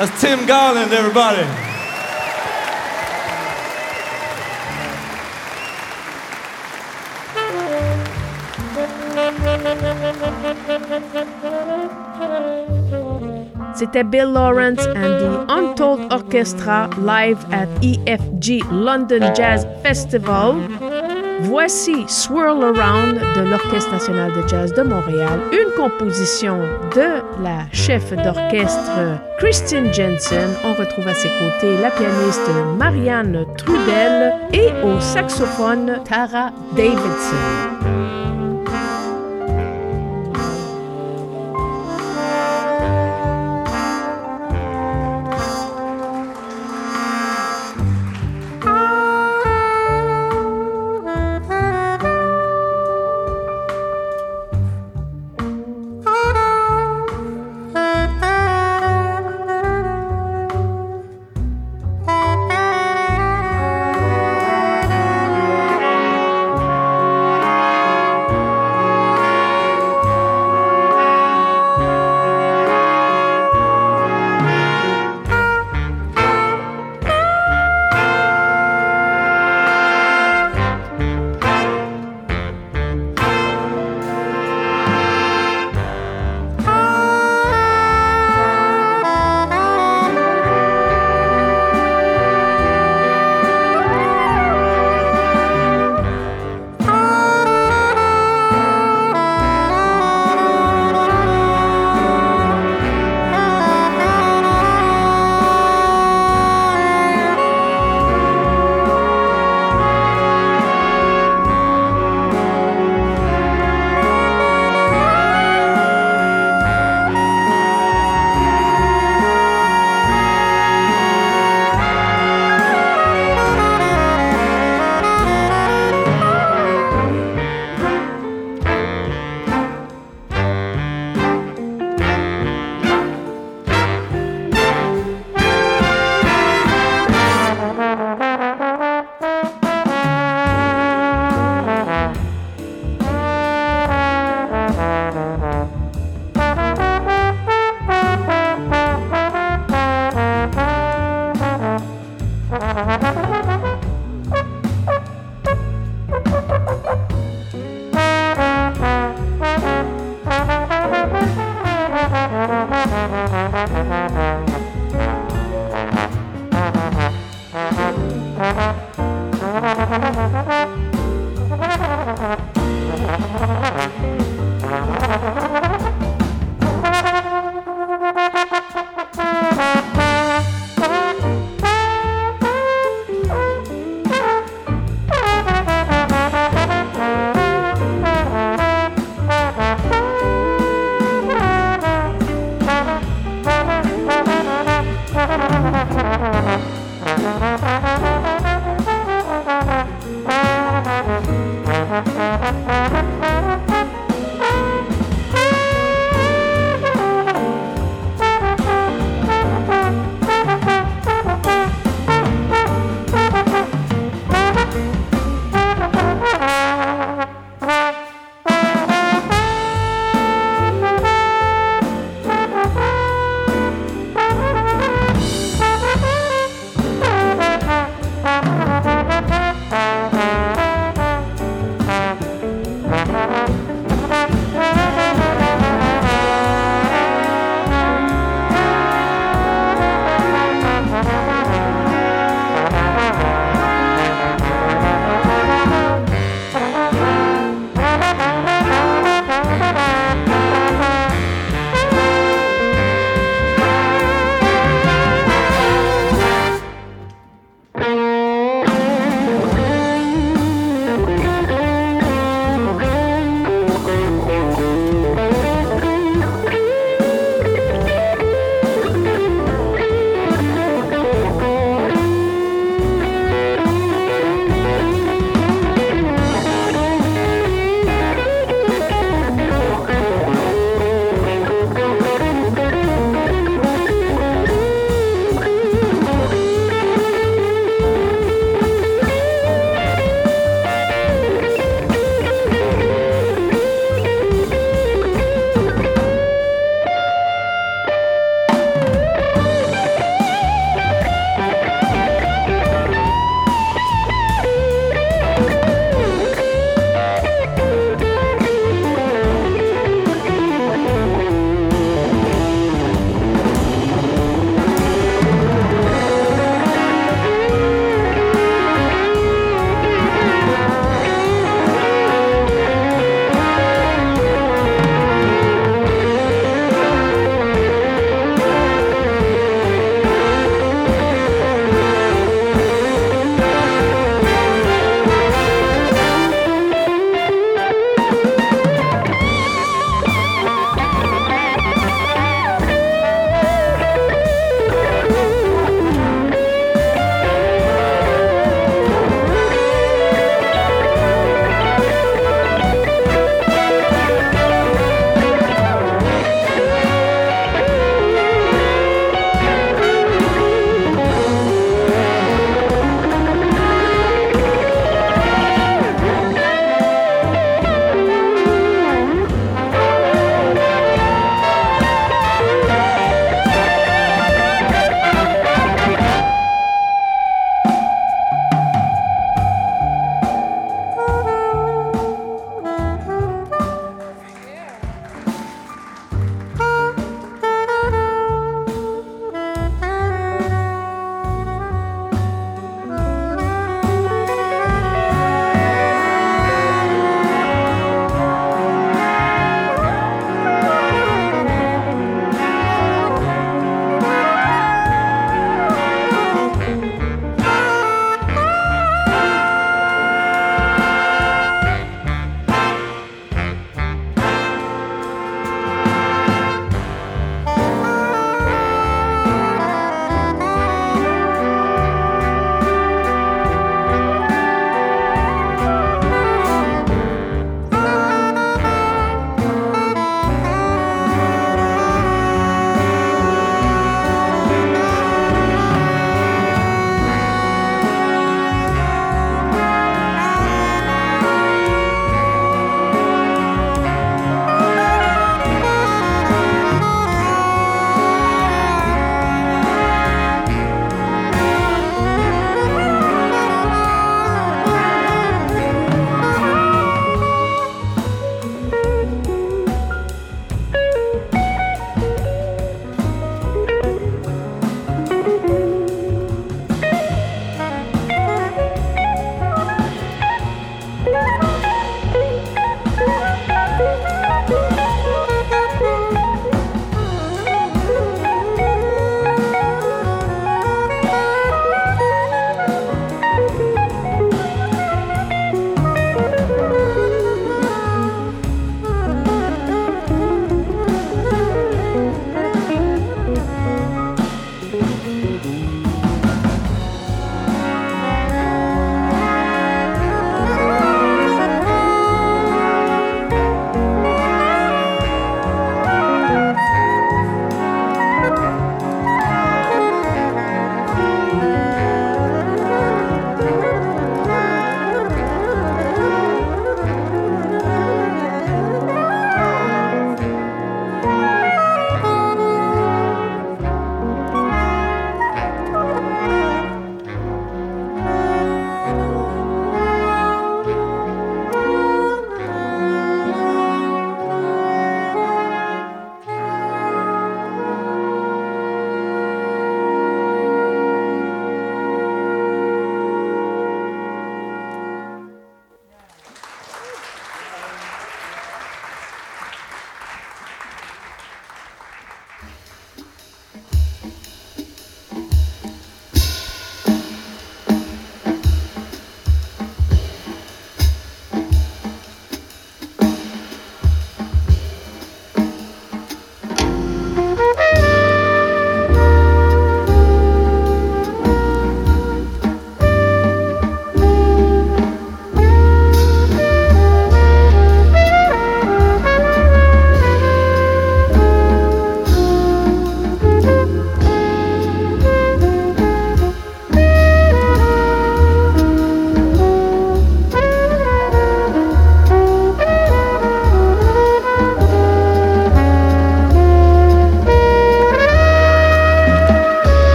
That's Tim Garland, everybody. C'était Bill Lawrence and the Untold Orchestra live at EFG London Jazz Festival. Voici Swirl Around de l'Orchestre national de jazz de Montréal, une composition de la chef d'orchestre Christine Jensen. On retrouve à ses côtés la pianiste Marianne Trudel et au saxophone Tara Davidson.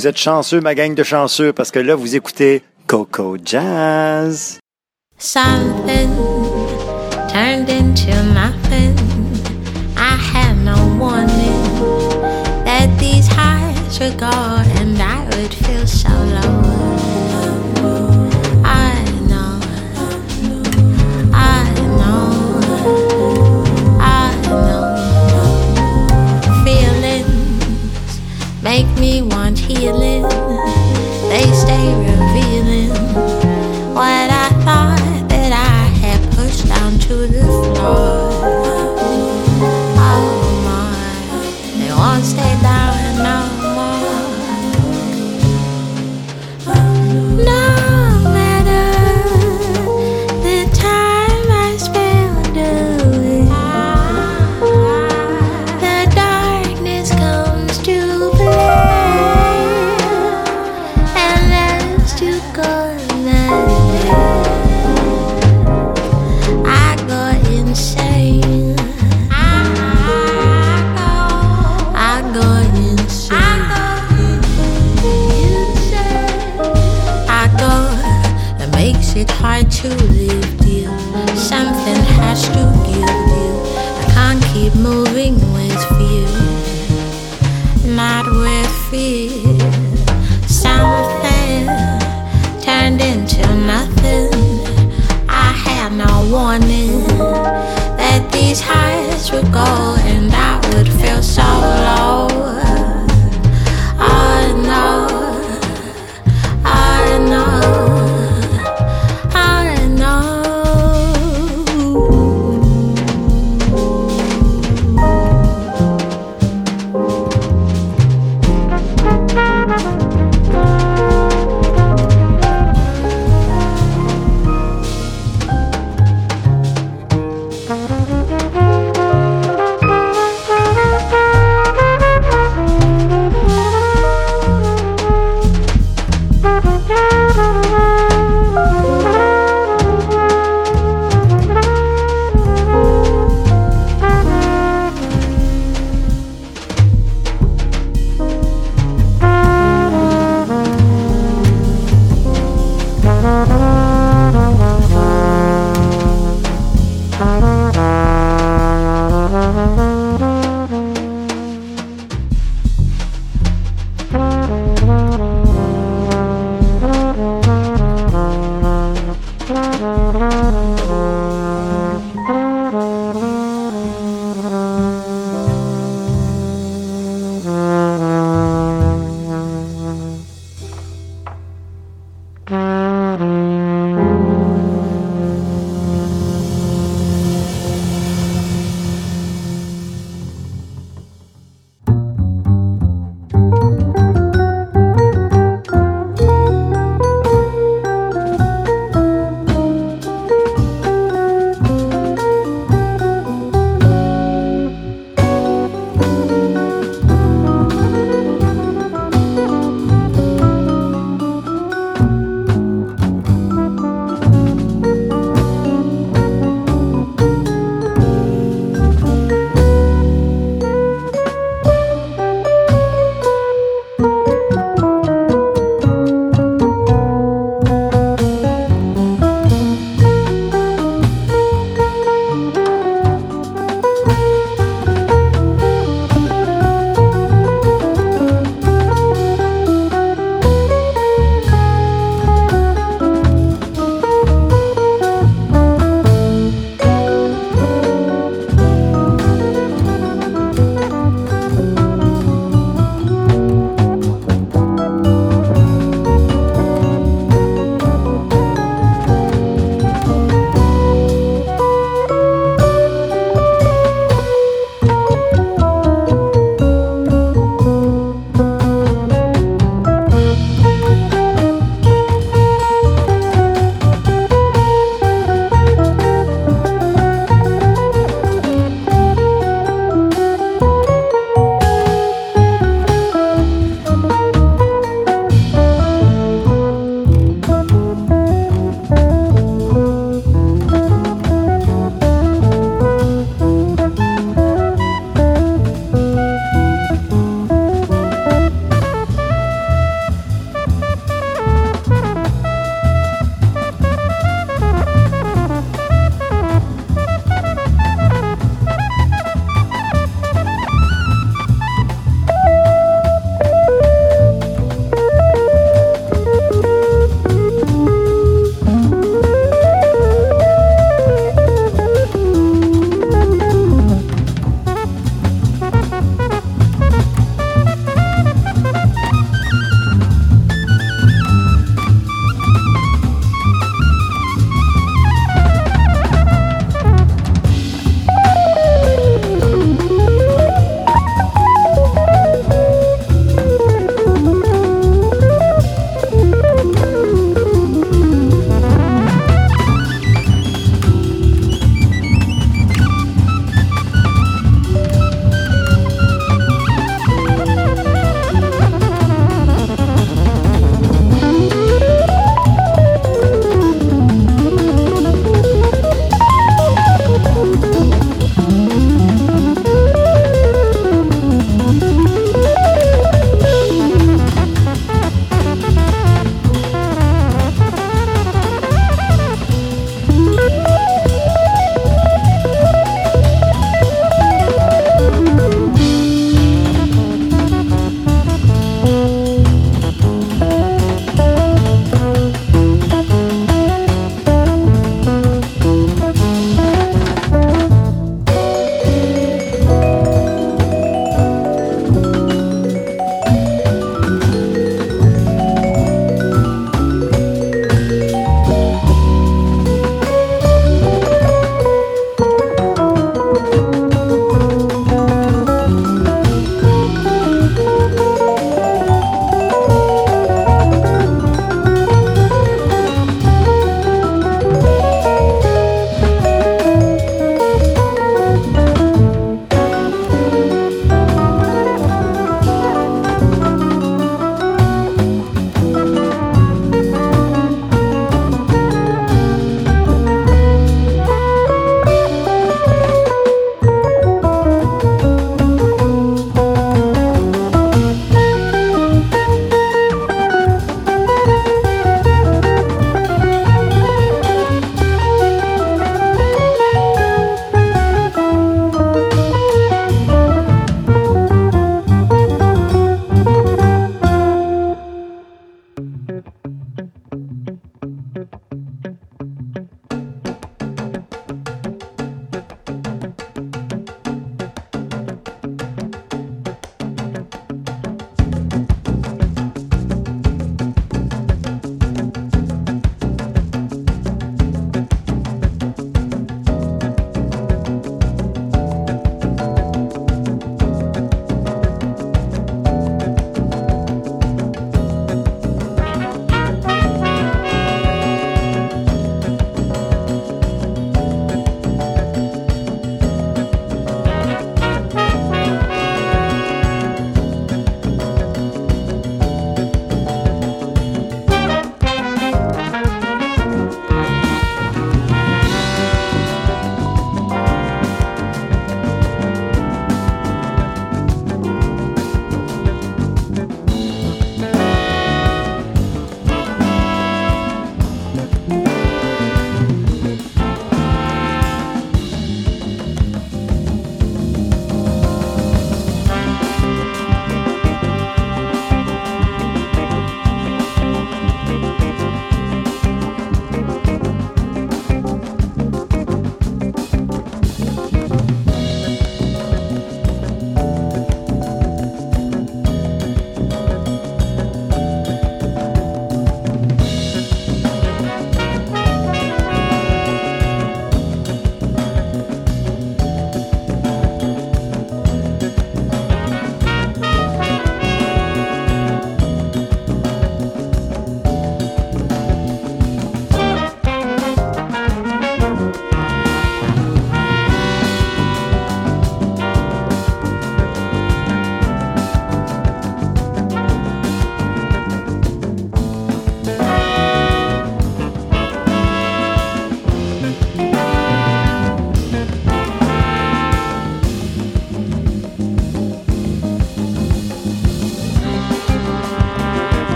Vous êtes chanceux, ma gang de chanceux, parce que là, vous écoutez Coco Jazz. Something turned into nothing. I had no warning that these highs would go and I would feel so low. I know, I know, I know. Feelings make me Ian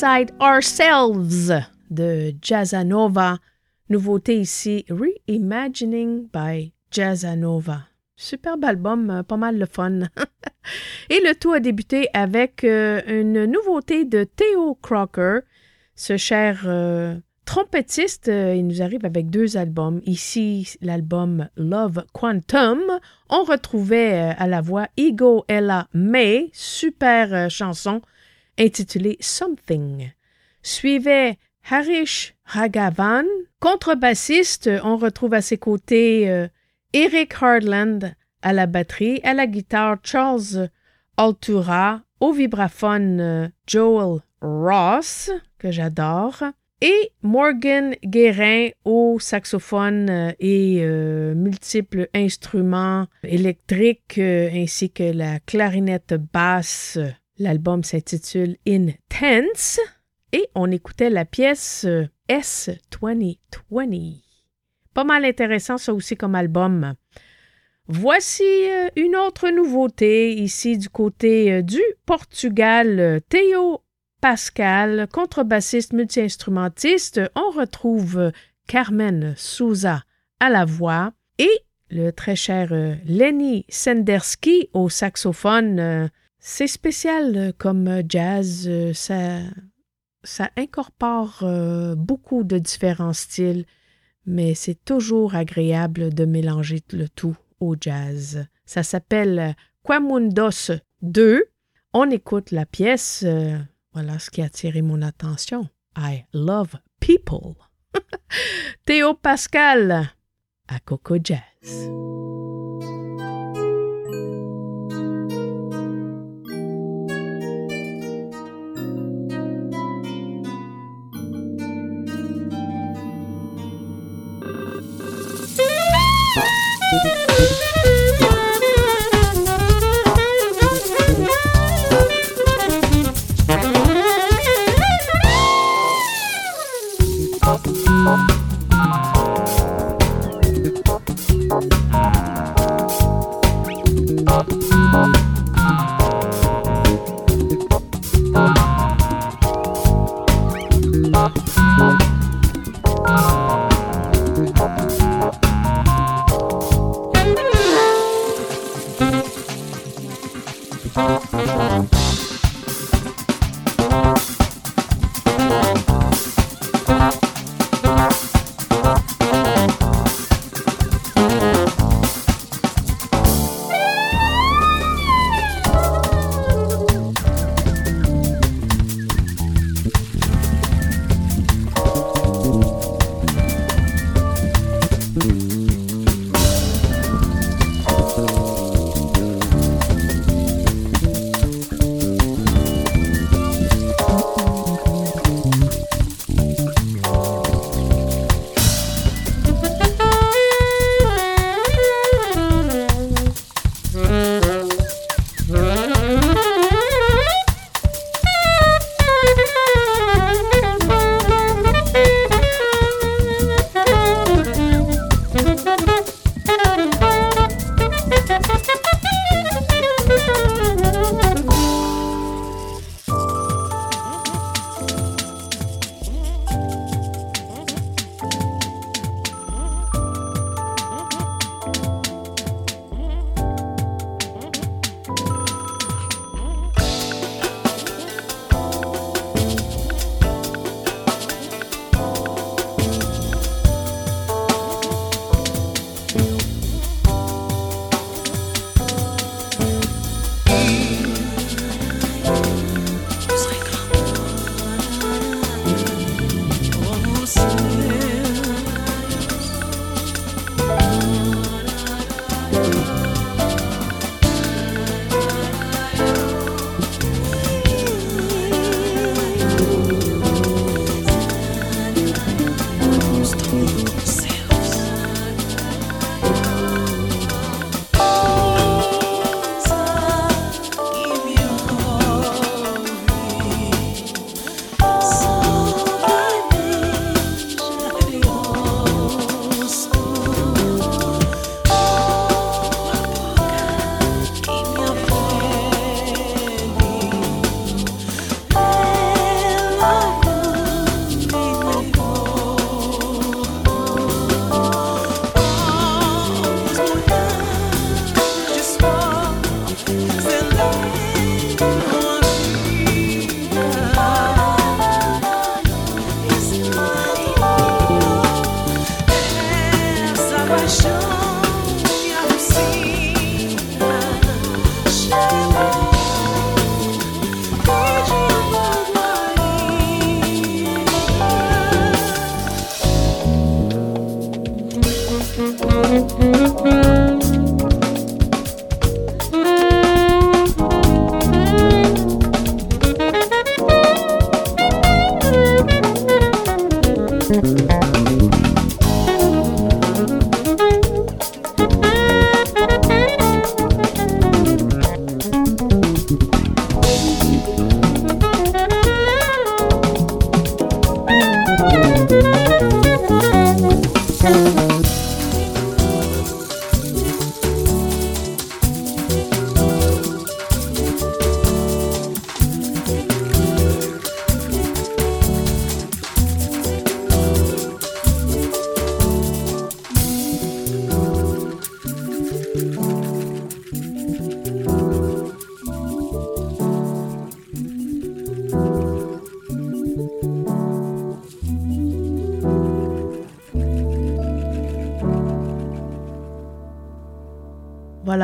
Inside Ourselves de Jazzanova. Nouveauté ici, Reimagining by Jazzanova. Superbe album, euh, pas mal le fun. Et le tout a débuté avec euh, une nouveauté de Theo Crocker, ce cher euh, trompettiste. il nous arrive avec deux albums. Ici, l'album Love Quantum. On retrouvait à la voix Ego Ella May, super chanson intitulée Something. Suivait Harish Raghavan, contrebassiste. On retrouve à ses côtés euh, Eric Hardland à la batterie, à la guitare Charles Altura, au vibraphone euh, Joel Ross, que j'adore, et Morgan Guérin au saxophone euh, et multiples instruments électriques, ainsi que la clarinette basse. L'album s'intitule Intense et on écoutait la pièce euh, S2020. Pas mal intéressant ça aussi comme album. Voici euh, une autre nouveauté ici du côté euh, du Portugal. Théo Pascal, contrebassiste multi-instrumentiste. On retrouve Carmen Souza à la voix et le très cher Lenny Senderski au saxophone. C'est spécial euh, comme euh, jazz. euh, Ça, incorpore beaucoup de différents styles, mais c'est toujours agréable de mélanger le tout au jazz. Ça s'appelle Quamundos 2. On écoute la pièce. voilà ce qui a attiré mon attention. I love people. Théo Pascal à Coco Jazz.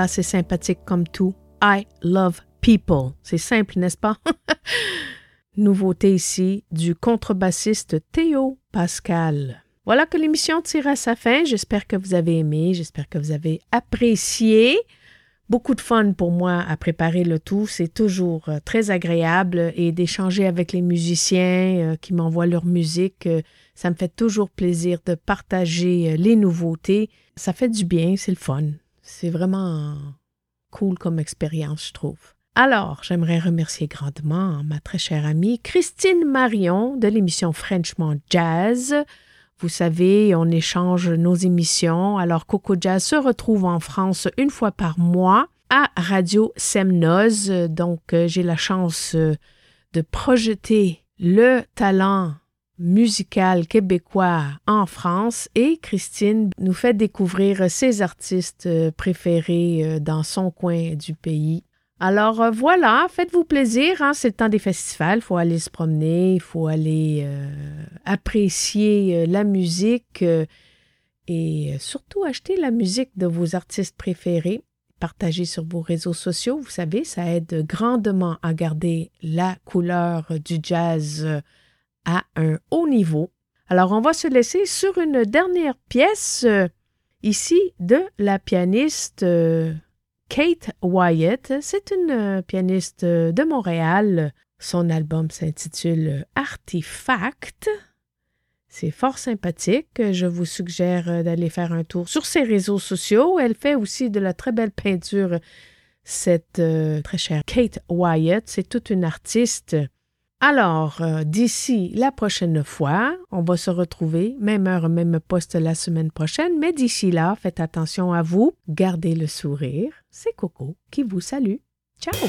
C'est sympathique comme tout. I love people. C'est simple, n'est-ce pas? Nouveauté ici du contrebassiste Théo Pascal. Voilà que l'émission tire à sa fin. J'espère que vous avez aimé, j'espère que vous avez apprécié. Beaucoup de fun pour moi à préparer le tout. C'est toujours euh, très agréable et d'échanger avec les musiciens euh, qui m'envoient leur musique. euh, ça me fait toujours plaisir de partager les nouveautés. Ça fait du bien, c'est le fun. C'est vraiment cool comme expérience, je trouve. Alors, j'aimerais remercier grandement ma très chère amie Christine Marion de l'émission Frenchement Jazz. Vous savez, on échange nos émissions. Alors, Coco Jazz se retrouve en France une fois par mois à Radio Semnoz. Donc, euh, j'ai la chance euh, de projeter le talent musical québécois en France et Christine nous fait découvrir ses artistes euh, préférés euh, dans son coin du pays. Alors euh, voilà, faites-vous plaisir, hein, c'est le temps des festivals, il faut aller se promener, il faut aller apprécier la musique et surtout acheter la musique de vos artistes préférés. Partagez sur vos réseaux sociaux, vous savez, ça aide grandement à garder la couleur du jazz à un haut niveau. Alors, on va se laisser sur une dernière pièce euh, ici de la pianiste euh, Kate Wyatt. C'est une euh, pianiste de Montréal. Son album s'intitule Artifact. C'est fort sympathique. Je vous suggère d'aller faire un tour sur ses réseaux sociaux. Elle fait aussi de la très belle peinture. Cette très chère Kate Wyatt, c'est toute une artiste. Alors, euh, d'ici la prochaine fois, on va se retrouver, même heure, même poste la semaine prochaine, mais d'ici là, faites attention à vous, gardez le sourire. C'est Coco qui vous salue. Ciao!